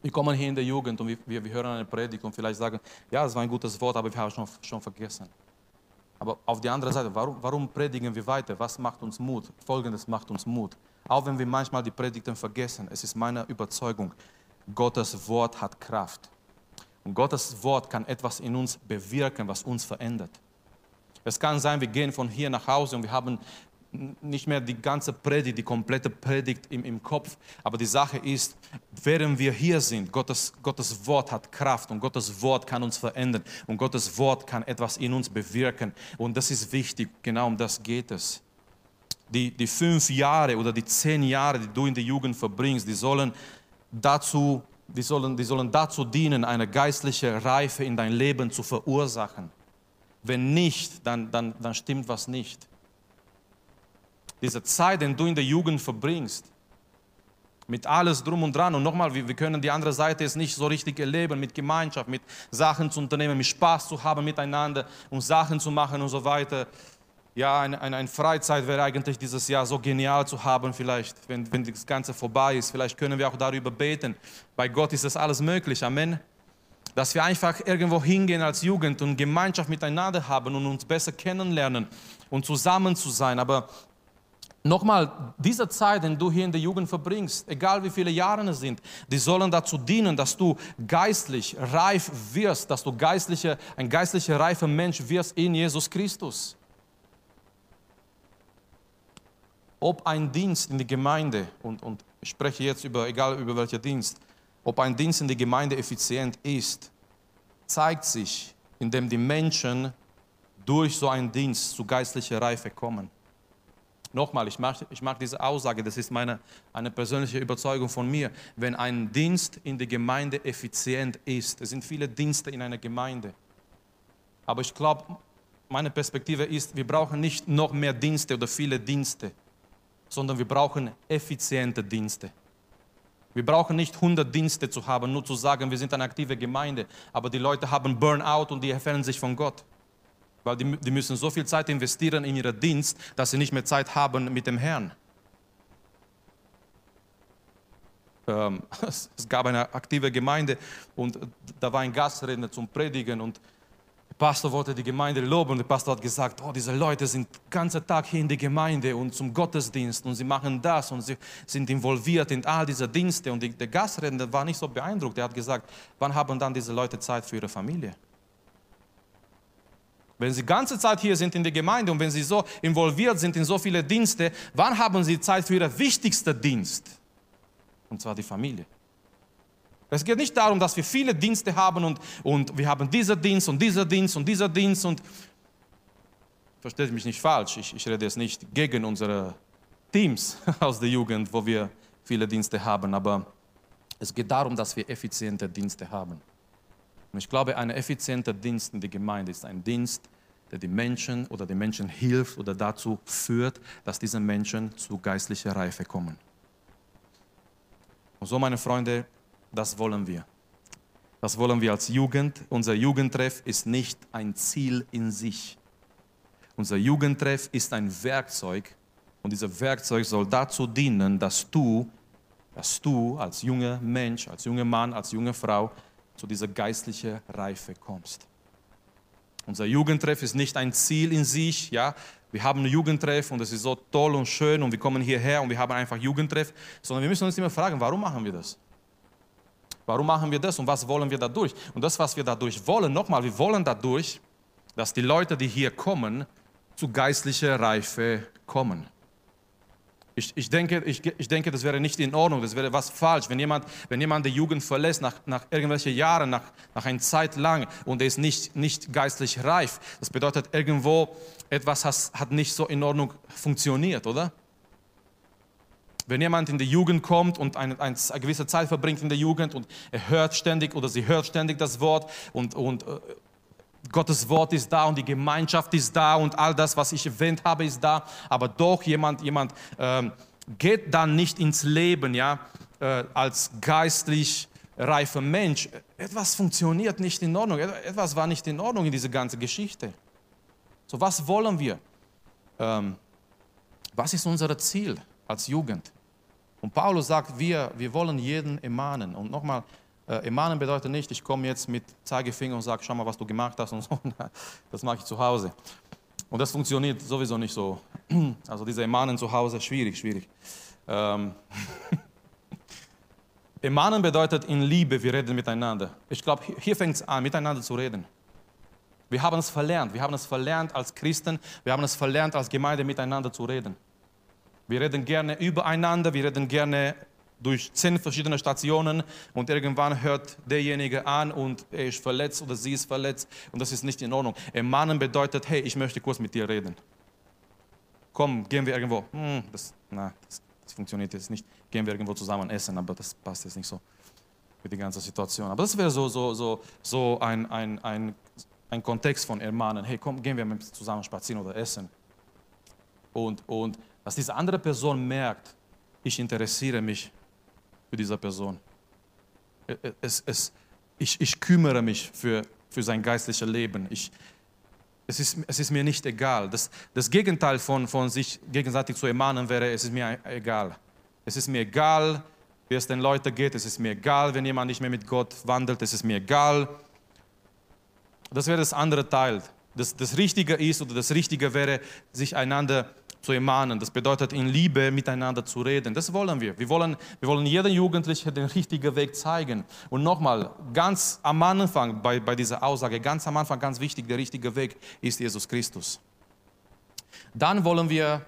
Wir kommen hier in der Jugend und wir, wir, wir hören eine Predigt und vielleicht sagen, ja, das war ein gutes Wort, aber wir haben es schon, schon vergessen. Aber auf der anderen Seite, warum, warum predigen wir weiter? Was macht uns Mut? Folgendes macht uns Mut. Auch wenn wir manchmal die Predigten vergessen, es ist meine Überzeugung, Gottes Wort hat Kraft. Und Gottes Wort kann etwas in uns bewirken, was uns verändert. Es kann sein, wir gehen von hier nach Hause und wir haben nicht mehr die ganze Predigt, die komplette Predigt im, im Kopf. Aber die Sache ist, während wir hier sind, Gottes, Gottes Wort hat Kraft und Gottes Wort kann uns verändern und Gottes Wort kann etwas in uns bewirken. Und das ist wichtig, genau um das geht es. Die, die fünf Jahre oder die zehn Jahre, die du in der Jugend verbringst, die sollen dazu die sollen, die sollen dazu dienen, eine geistliche Reife in dein Leben zu verursachen. Wenn nicht, dann, dann, dann stimmt was nicht. Diese Zeit, die du in der Jugend verbringst, mit alles drum und dran. Und nochmal, wir, wir können die andere Seite jetzt nicht so richtig erleben, mit Gemeinschaft, mit Sachen zu unternehmen, mit Spaß zu haben miteinander und Sachen zu machen und so weiter ja, eine, eine, eine, Freizeit wäre eigentlich dieses Jahr so genial zu haben, vielleicht, wenn, wenn das Ganze vorbei ist. Vielleicht können wir auch darüber beten. Bei Gott ist das alles möglich. Amen. Dass wir einfach irgendwo hingehen als Jugend und Gemeinschaft miteinander haben und uns besser kennenlernen und zusammen zu sein. Aber nochmal, diese Zeit, die du hier in der Jugend verbringst, egal wie viele Jahre es sind, die sollen dazu dienen, dass du geistlich reif wirst, dass du geistliche, ein geistlicher reifer Mensch wirst in Jesus Christus. Ob ein Dienst in die Gemeinde, und, und ich spreche jetzt über, egal über welcher Dienst, ob ein Dienst in die Gemeinde effizient ist, zeigt sich, indem die Menschen durch so einen Dienst zu geistlicher Reife kommen. Nochmal, ich mag, ich mag diese Aussage, das ist meine, eine persönliche Überzeugung von mir. Wenn ein Dienst in der Gemeinde effizient ist, es sind viele Dienste in einer Gemeinde, aber ich glaube, meine Perspektive ist, wir brauchen nicht noch mehr Dienste oder viele Dienste sondern wir brauchen effiziente Dienste. Wir brauchen nicht 100 Dienste zu haben, nur zu sagen, wir sind eine aktive Gemeinde, aber die Leute haben Burnout und die entfernen sich von Gott. Weil die, die müssen so viel Zeit investieren in ihren Dienst, dass sie nicht mehr Zeit haben mit dem Herrn. Ähm, es gab eine aktive Gemeinde und da war ein Gastredner zum Predigen und der Pastor wollte die Gemeinde loben und der Pastor hat gesagt, oh, diese Leute sind den ganzen Tag hier in der Gemeinde und zum Gottesdienst und sie machen das und sie sind involviert in all diese Dienste. Und die, der Gastredner war nicht so beeindruckt. Er hat gesagt, wann haben dann diese Leute Zeit für ihre Familie? Wenn sie die ganze Zeit hier sind in der Gemeinde und wenn sie so involviert sind in so viele Dienste, wann haben sie Zeit für ihren wichtigsten Dienst? Und zwar die Familie. Es geht nicht darum, dass wir viele Dienste haben und, und wir haben dieser Dienst und dieser Dienst und dieser Dienst und versteht mich nicht falsch, ich, ich rede jetzt nicht gegen unsere Teams aus der Jugend, wo wir viele Dienste haben, aber es geht darum, dass wir effiziente Dienste haben. Und ich glaube, ein effizienter Dienst in der Gemeinde ist ein Dienst, der die Menschen oder den Menschen hilft oder dazu führt, dass diese Menschen zu geistlicher Reife kommen. Und so, meine Freunde, das wollen wir. Das wollen wir als Jugend. Unser Jugendtreff ist nicht ein Ziel in sich. Unser Jugendtreff ist ein Werkzeug und dieses Werkzeug soll dazu dienen, dass du, dass du als junger Mensch, als junger Mann, als junge Frau zu dieser geistlichen Reife kommst. Unser Jugendtreff ist nicht ein Ziel in sich, ja. Wir haben ein Jugendtreff und es ist so toll und schön und wir kommen hierher und wir haben einfach Jugendtreff, sondern wir müssen uns immer fragen, warum machen wir das? Warum machen wir das und was wollen wir dadurch? Und das, was wir dadurch wollen, nochmal, wir wollen dadurch, dass die Leute, die hier kommen, zu geistlicher Reife kommen. Ich, ich, denke, ich, ich denke, das wäre nicht in Ordnung, das wäre was falsch, wenn jemand, wenn jemand die Jugend verlässt nach, nach irgendwelchen Jahren, nach, nach einer Zeit lang und er ist nicht, nicht geistlich reif. Das bedeutet, irgendwo etwas has, hat nicht so in Ordnung funktioniert, oder? Wenn jemand in die Jugend kommt und eine, eine, gewisse Zeit verbringt in der Jugend und er hört ständig oder sie hört ständig das Wort und, und äh, Gottes Wort ist da und die Gemeinschaft ist da und all das, was ich erwähnt habe, ist da, aber doch jemand, jemand ähm, geht dann nicht ins Leben, ja, äh, als geistlich reifer Mensch. Etwas funktioniert nicht in Ordnung, etwas war nicht in Ordnung in dieser ganzen Geschichte. So, was wollen wir? Ähm, was ist unser Ziel als Jugend? Und Paulus sagt, wir, wir wollen jeden ermahnen. Und nochmal, äh, ermahnen bedeutet nicht, ich komme jetzt mit Zeigefinger und sage, schau mal, was du gemacht hast und so. Das mache ich zu Hause. Und das funktioniert sowieso nicht so. Also diese Ermahnen zu Hause, schwierig, schwierig. Ähm Ermahnen bedeutet in Liebe, wir reden miteinander. Ich glaube, hier fängt es an, miteinander zu reden. Wir haben es verlernt. Wir haben es verlernt als Christen, wir haben es verlernt als Gemeinde miteinander zu reden. Wir reden gerne übereinander, wir reden gerne durch zehn verschiedene Stationen und irgendwann hört derjenige an und er ist verletzt oder sie ist verletzt und das ist nicht in Ordnung. Ermahnen bedeutet, hey, ich möchte kurz mit dir reden. Komm, gehen wir irgendwo. Hm, das, na, das, das funktioniert jetzt nicht. Gehen wir irgendwo zusammen essen, aber das passt jetzt nicht so für die ganze Situation. Aber das wäre so, so, so, so ein, ein, ein, ein Kontext von Ermahnen. Hey, komm, gehen wir zusammen spazieren oder essen. Und, und dass diese andere Person merkt, ich interessiere mich für diese Person. Es, es, ich, ich kümmere mich für, für sein geistliches Leben. Ich, es, ist, es ist mir nicht egal. Das, das Gegenteil von, von sich gegenseitig zu ermahnen wäre, es ist mir egal. Es ist mir egal, wie es den Leuten geht. Es ist mir egal, wenn jemand nicht mehr mit Gott wandelt. Es ist mir egal. Das wäre das andere Teil. Das, das Richtige ist oder das Richtige wäre, sich einander zu ermahnen. Das bedeutet, in Liebe miteinander zu reden. Das wollen wir. Wir wollen, wir wollen jedem Jugendlichen den richtigen Weg zeigen. Und nochmal, ganz am Anfang bei, bei dieser Aussage, ganz am Anfang, ganz wichtig, der richtige Weg ist Jesus Christus. Dann wollen wir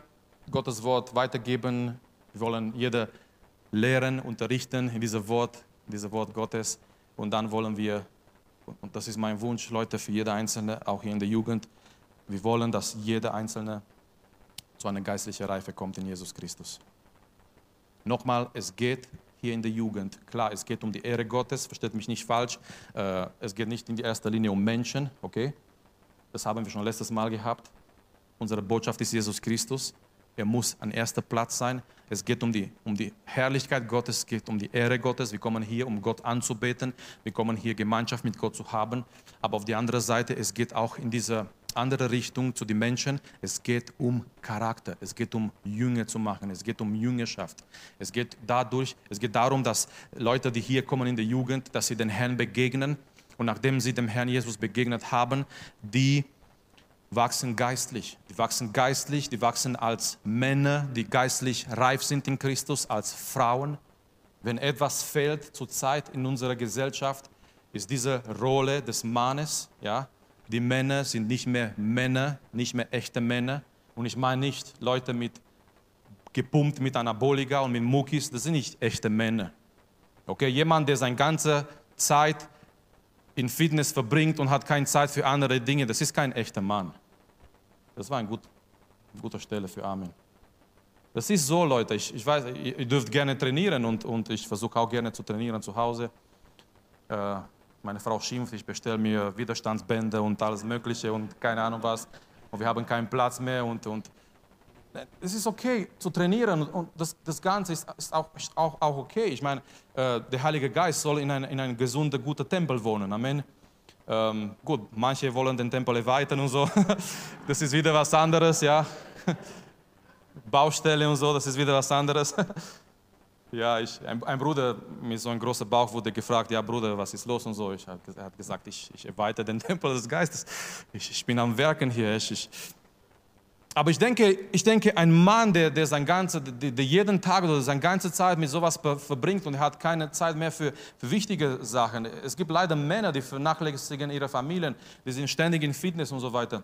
Gottes Wort weitergeben. Wir wollen jeder lehren, unterrichten in diesem Wort, in diesem Wort Gottes. Und dann wollen wir, und das ist mein Wunsch, Leute, für jede Einzelne, auch hier in der Jugend, wir wollen, dass jeder Einzelne zu einer geistlichen Reife kommt in Jesus Christus. Nochmal, es geht hier in der Jugend, klar, es geht um die Ehre Gottes, versteht mich nicht falsch, äh, es geht nicht in erster Linie um Menschen, okay? Das haben wir schon letztes Mal gehabt. Unsere Botschaft ist Jesus Christus. Er muss an erster Platz sein. Es geht um die, um die Herrlichkeit Gottes, es geht um die Ehre Gottes. Wir kommen hier, um Gott anzubeten. Wir kommen hier, Gemeinschaft mit Gott zu haben. Aber auf die andere Seite, es geht auch in dieser andere Richtung zu den Menschen. Es geht um Charakter. Es geht um Jünger zu machen. Es geht um Jüngerschaft. Es geht dadurch, es geht darum, dass Leute, die hier kommen in der Jugend, dass sie den Herrn begegnen. Und nachdem sie dem Herrn Jesus begegnet haben, die wachsen geistlich. Die wachsen geistlich, die wachsen als Männer, die geistlich reif sind in Christus, als Frauen. Wenn etwas fehlt zurzeit in unserer Gesellschaft, ist diese Rolle des Mannes, ja, die Männer sind nicht mehr Männer, nicht mehr echte Männer. Und ich meine nicht Leute mit gepumpt mit Anabolika und mit Muckis, das sind nicht echte Männer. Okay, jemand, der seine ganze Zeit in Fitness verbringt und hat keine Zeit für andere Dinge, das ist kein echter Mann. Das war ein gut, eine gute Stelle für Amen. Das ist so, Leute. Ich, ich weiß, ihr, ihr dürft gerne trainieren und, und ich versuche auch gerne zu trainieren zu Hause. Äh, meine Frau schimpft, ich bestelle mir Widerstandsbänder und alles Mögliche und keine Ahnung was. Und wir haben keinen Platz mehr und, und es ist okay zu trainieren und das, das Ganze ist, ist, auch, ist auch, auch okay. Ich meine, äh, der Heilige Geist soll in, ein, in einem gesunden, guten Tempel wohnen. Amen. Ähm, gut, manche wollen den Tempel erweitern und so. Das ist wieder was anderes, ja. Baustelle und so, das ist wieder was anderes. Ja, ich, ein, ein, Bruder mit so einem großen Bauch wurde gefragt, ja Bruder, was ist los und so. Ich er hat gesagt, ich, ich erweitere den Tempel des Geistes. Ich, ich bin am Werken hier. Ich, ich, aber ich denke, ich denke, ein Mann, der, der, sein ganze, der, der jeden Tag oder seine ganze Zeit mit sowas verbringt und hat keine Zeit mehr für, für wichtige Sachen. Es gibt leider Männer, die vernachlässigen ihre Familien, die sind ständig in Fitness und so weiter.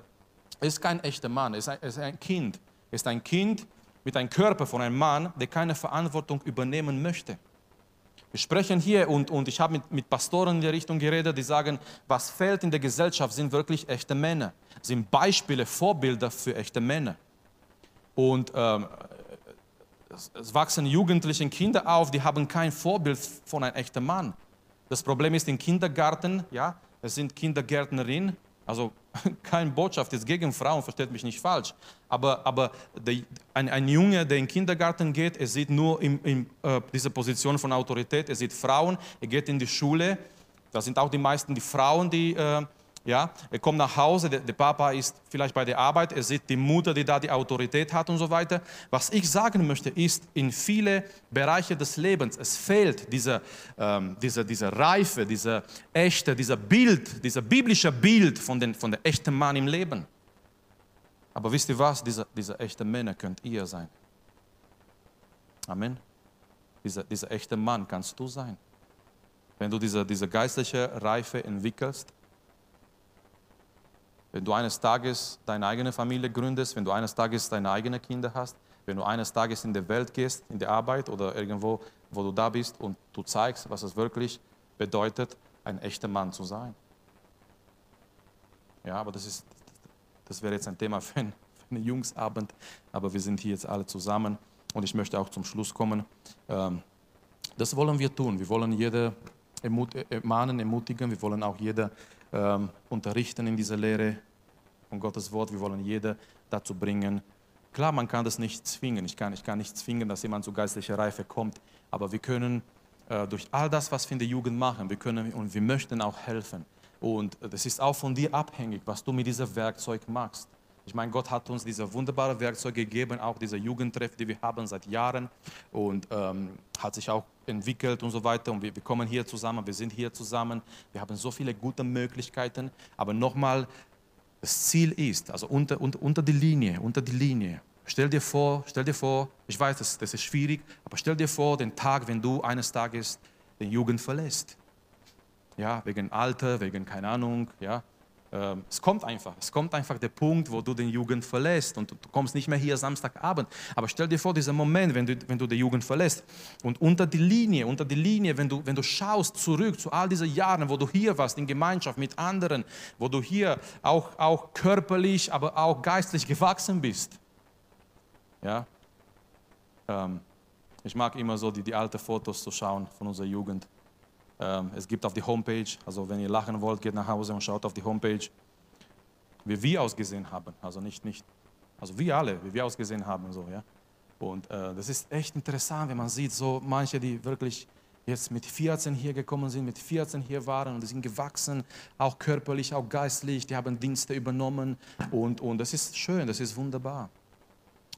Er ist kein echter Mann, ist ein, ist ein Kind. Ist ein Kind mit einem Körper von einem Mann, der keine Verantwortung übernehmen möchte. Wir sprechen hier und, und ich habe mit, mit Pastoren in der Richtung geredet, die sagen, was fehlt in der Gesellschaft sind wirklich echte Männer, sind Beispiele, Vorbilder für echte Männer. Und ähm, es, es wachsen Jugendliche Kinder auf, die haben kein Vorbild von einem echten Mann. Das Problem ist im Kindergarten, ja, es sind Kindergärtnerinnen, also keine Botschaft ist gegen Frauen, versteht mich nicht falsch. Aber, aber der, ein, ein Junge, der in den Kindergarten geht, er sieht nur in, in äh, dieser Position von Autorität, er sieht Frauen, er geht in die Schule, da sind auch die meisten die Frauen, die äh, ja, er kommt nach Hause, der, der, Papa ist vielleicht bei der Arbeit, er sieht die Mutter, die da die Autorität hat und so weiter. Was ich sagen möchte, ist, in viele Bereiche des Lebens, es fehlt diese, ähm, diese, diese Reife, dieser echte, dieser Bild, dieser biblische Bild von, den, von der echten Mann im Leben. Aber wisst ihr was? Dieser, dieser echte Männer könnt ihr sein. Amen. Dieser, dieser echte Mann kannst du sein. Wenn du diese, diese geistliche Reife entwickelst, wenn du eines Tages deine eigene Familie gründest, wenn du eines Tages deine eigenen Kinder hast, wenn du eines Tages in die Welt gehst, in die Arbeit oder irgendwo, wo du da bist und du zeigst, was es wirklich bedeutet, ein echter Mann zu sein. Ja, aber das, ist, das wäre jetzt ein Thema für, ein, für einen Jungsabend, aber wir sind hier jetzt alle zusammen und ich möchte auch zum Schluss kommen. Ähm, das wollen wir tun. Wir wollen jede ermahnen, ermutigen, wir wollen auch jeder ähm, unterrichten in dieser Lehre von Gottes Wort. Wir wollen jeder dazu bringen. Klar, man kann das nicht zwingen. Ich kann, ich kann nicht zwingen, dass jemand zu geistlicher Reife kommt. Aber wir können äh, durch all das, was wir in der Jugend machen, wir können und wir möchten auch helfen. Und das ist auch von dir abhängig, was du mit diesem Werkzeug machst. Ich meine, Gott hat uns diese wunderbare Werkzeug gegeben, auch diese Jugendtreff, die wir haben seit Jahren und ähm, hat sich auch entwickelt und so weiter. Und wir, wir, kommen hier zusammen, wir sind hier zusammen, wir haben so viele gute Möglichkeiten. Aber nochmal, das Ziel ist, also unter, unter, unter die Linie, unter die Linie. Stell dir vor, stell dir vor, ich weiß, das, das ist schwierig, aber stell dir vor, den Tag, wenn du eines Tages den Jugend verlässt. Ja, wegen Alter, wegen keine Ahnung, ja, es kommt einfach, es kommt einfach der Punkt, wo du den Jugend verlässt und du kommst nicht mehr hier Samstagabend. Aber stell dir vor, dieser Moment, wenn du, wenn du die Jugend verlässt und unter die Linie, unter die Linie, wenn du, wenn du schaust zurück zu all diesen Jahren, wo du hier warst, in Gemeinschaft mit anderen, wo du hier auch, auch körperlich, aber auch geistlich gewachsen bist. Ja, ähm, ich mag immer so die, die alten Fotos zu schauen von unserer Jugend. Ähm, es gibt auf die Homepage, also wenn ihr lachen wollt, geht nach Hause und schaut auf die Homepage, wie wir ausgesehen haben. Also nicht, nicht, also wir alle, wie wir ausgesehen haben. So, ja? Und äh, das ist echt interessant, wenn man sieht, so manche, die wirklich jetzt mit 14 hier gekommen sind, mit 14 hier waren und die sind gewachsen, auch körperlich, auch geistlich, die haben Dienste übernommen und, und das ist schön, das ist wunderbar.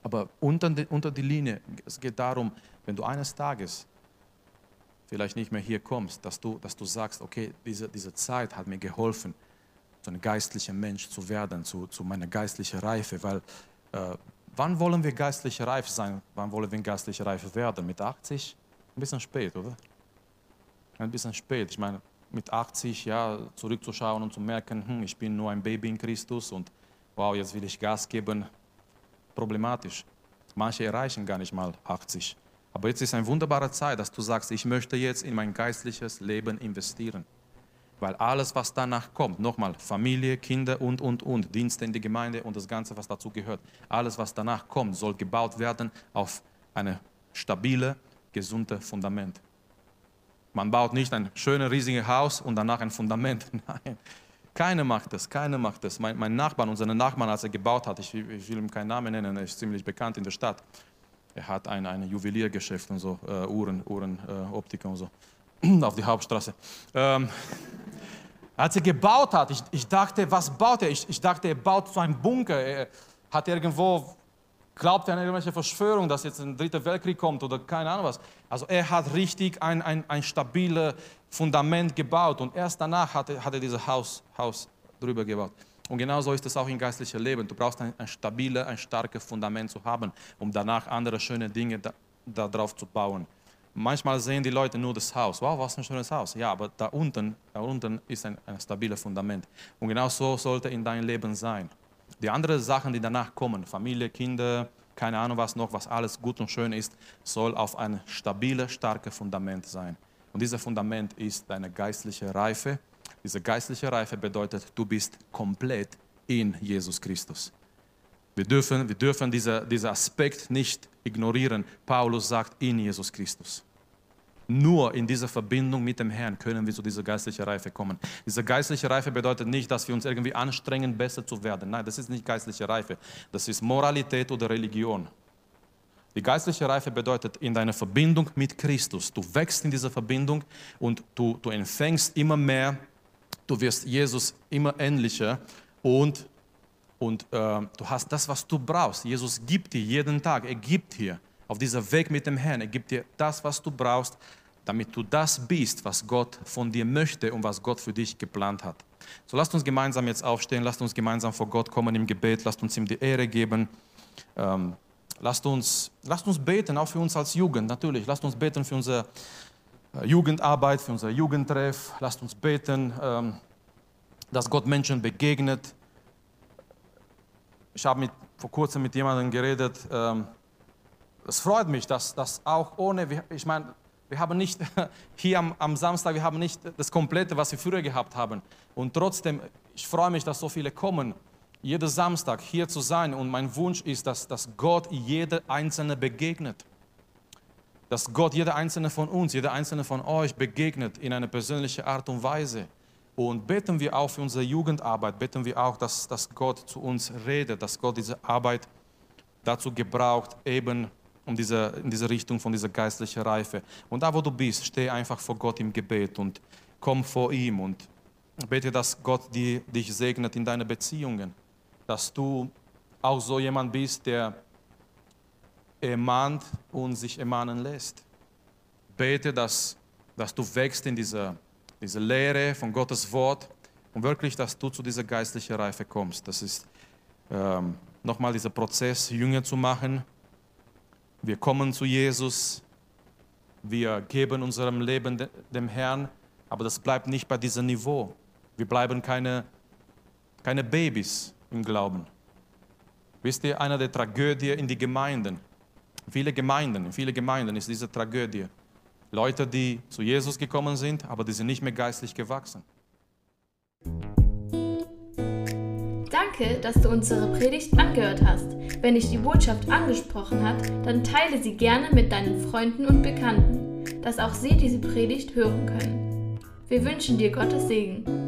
Aber unter unter die Linie, es geht darum, wenn du eines Tages vielleicht nicht mehr hier kommst, dass du, dass du sagst, okay, diese, diese Zeit hat mir geholfen, so ein geistlicher Mensch zu werden, zu, zu meiner geistlichen Reife, weil äh, wann wollen wir geistlich reif sein? Wann wollen wir geistlich reif werden? Mit 80? Ein bisschen spät, oder? Ein bisschen spät. Ich meine, mit 80 ja, zurückzuschauen und zu merken, hm, ich bin nur ein Baby in Christus und wow, jetzt will ich Gas geben, problematisch. Manche erreichen gar nicht mal 80. Aber jetzt ist eine wunderbare Zeit, dass du sagst, ich möchte jetzt in mein geistliches Leben investieren. Weil alles, was danach kommt, nochmal Familie, Kinder und, und, und, Dienste in die Gemeinde und das Ganze, was dazu gehört, alles, was danach kommt, soll gebaut werden auf ein stabile, gesunde Fundament. Man baut nicht ein schönes, riesiges Haus und danach ein Fundament. Nein, keiner macht das, keiner macht das. Mein, mein Nachbar, unser Nachbarn, als er gebaut hat, ich, ich will ihm keinen Namen nennen, er ist ziemlich bekannt in der Stadt, er hat ein, ein Juweliergeschäft und so, äh, Uhren, Uhren, äh, und so, auf die Hauptstraße. Ähm, als er gebaut hat, ich, ich dachte, was baut er? Ich, ich dachte, er baut so einen Bunker. Er hat irgendwo glaubt er an irgendwelche Verschwörung, dass jetzt ein dritter Weltkrieg kommt oder keine Ahnung was. Also er hat richtig ein, ein, ein stabiles Fundament gebaut und erst danach hat er, hat er dieses Haus, Haus drüber gebaut. Und genauso ist es auch im geistlichen Leben. Du brauchst ein, ein stabiles, ein starkes Fundament zu haben, um danach andere schöne Dinge da, darauf zu bauen. Manchmal sehen die Leute nur das Haus. Wow, was ein schönes Haus. Ja, aber da unten, da unten ist ein, ein stabiles Fundament. Und genau so sollte in deinem Leben sein. Die anderen Sachen, die danach kommen, Familie, Kinder, keine Ahnung was noch, was alles gut und schön ist, soll auf ein stabiles, starkes Fundament sein. Und dieses Fundament ist deine geistliche Reife. Diese geistliche Reife bedeutet, du bist komplett in Jesus Christus. Wir dürfen, wir dürfen diesen diese Aspekt nicht ignorieren. Paulus sagt, in Jesus Christus. Nur in dieser Verbindung mit dem Herrn können wir zu dieser geistlichen Reife kommen. Diese geistliche Reife bedeutet nicht, dass wir uns irgendwie anstrengen, besser zu werden. Nein, das ist nicht geistliche Reife. Das ist Moralität oder Religion. Die geistliche Reife bedeutet in deiner Verbindung mit Christus. Du wächst in dieser Verbindung und du, du empfängst immer mehr. Du wirst Jesus immer ähnlicher und, und äh, du hast das, was du brauchst. Jesus gibt dir jeden Tag. Er gibt dir auf dieser Weg mit dem Herrn. Er gibt dir das, was du brauchst, damit du das bist, was Gott von dir möchte und was Gott für dich geplant hat. So lasst uns gemeinsam jetzt aufstehen, lasst uns gemeinsam vor Gott kommen im Gebet, lasst uns ihm die Ehre geben. Ähm, lasst, uns, lasst uns beten, auch für uns als Jugend, natürlich. Lasst uns beten für unsere Jugendarbeit, für unser Jugendtreff. Lasst uns beten, ähm, dass Gott Menschen begegnet. Ich habe vor kurzem mit jemandem geredet, ähm, es freut mich, dass das auch ohne, ich meine, wir haben nicht hier am, am, Samstag, wir haben nicht das Komplette, was wir früher gehabt haben. Und trotzdem, ich freue mich, dass so viele kommen, jeden Samstag hier zu sein. Und mein Wunsch ist, dass, dass Gott jeder Einzelne begegnet. Dass Gott jeder Einzelne von uns, jeder Einzelne von euch begegnet in einer persönlichen Art und Weise. Und beten wir auch für unsere Jugendarbeit, beten wir auch, dass, dass Gott zu uns redet, dass Gott diese Arbeit dazu gebraucht, eben um diese, in diese Richtung von dieser geistlichen Reife. Und da, wo du bist, steh einfach vor Gott im Gebet und komm vor ihm und bete, dass Gott die, dich segnet in deine Beziehungen, dass du auch so jemand bist, der ermahnt und sich ermahnen lässt. Bete, dass, dass du wächst in dieser, dieser Lehre von Gottes Wort und wirklich, dass du zu dieser geistlichen Reife kommst. Das ist ähm, nochmal dieser Prozess, Jünger zu machen wir kommen zu Jesus, wir geben unserem Leben dem Herrn, aber das bleibt nicht bei diesem Niveau. Wir bleiben keine, keine Babys im Glauben. Wisst ihr, eine der Tragödien in die Gemeinden, viele Gemeinden, in viele Gemeinden ist diese Tragödie. Leute, die zu Jesus gekommen sind, aber die sind nicht mehr geistlich gewachsen. Danke, dass du unsere Predigt angehört hast. Wenn dich die Botschaft angesprochen hat, dann teile sie gerne mit deinen Freunden und Bekannten, dass auch sie diese Predigt hören können. Wir wünschen dir Gottes Segen.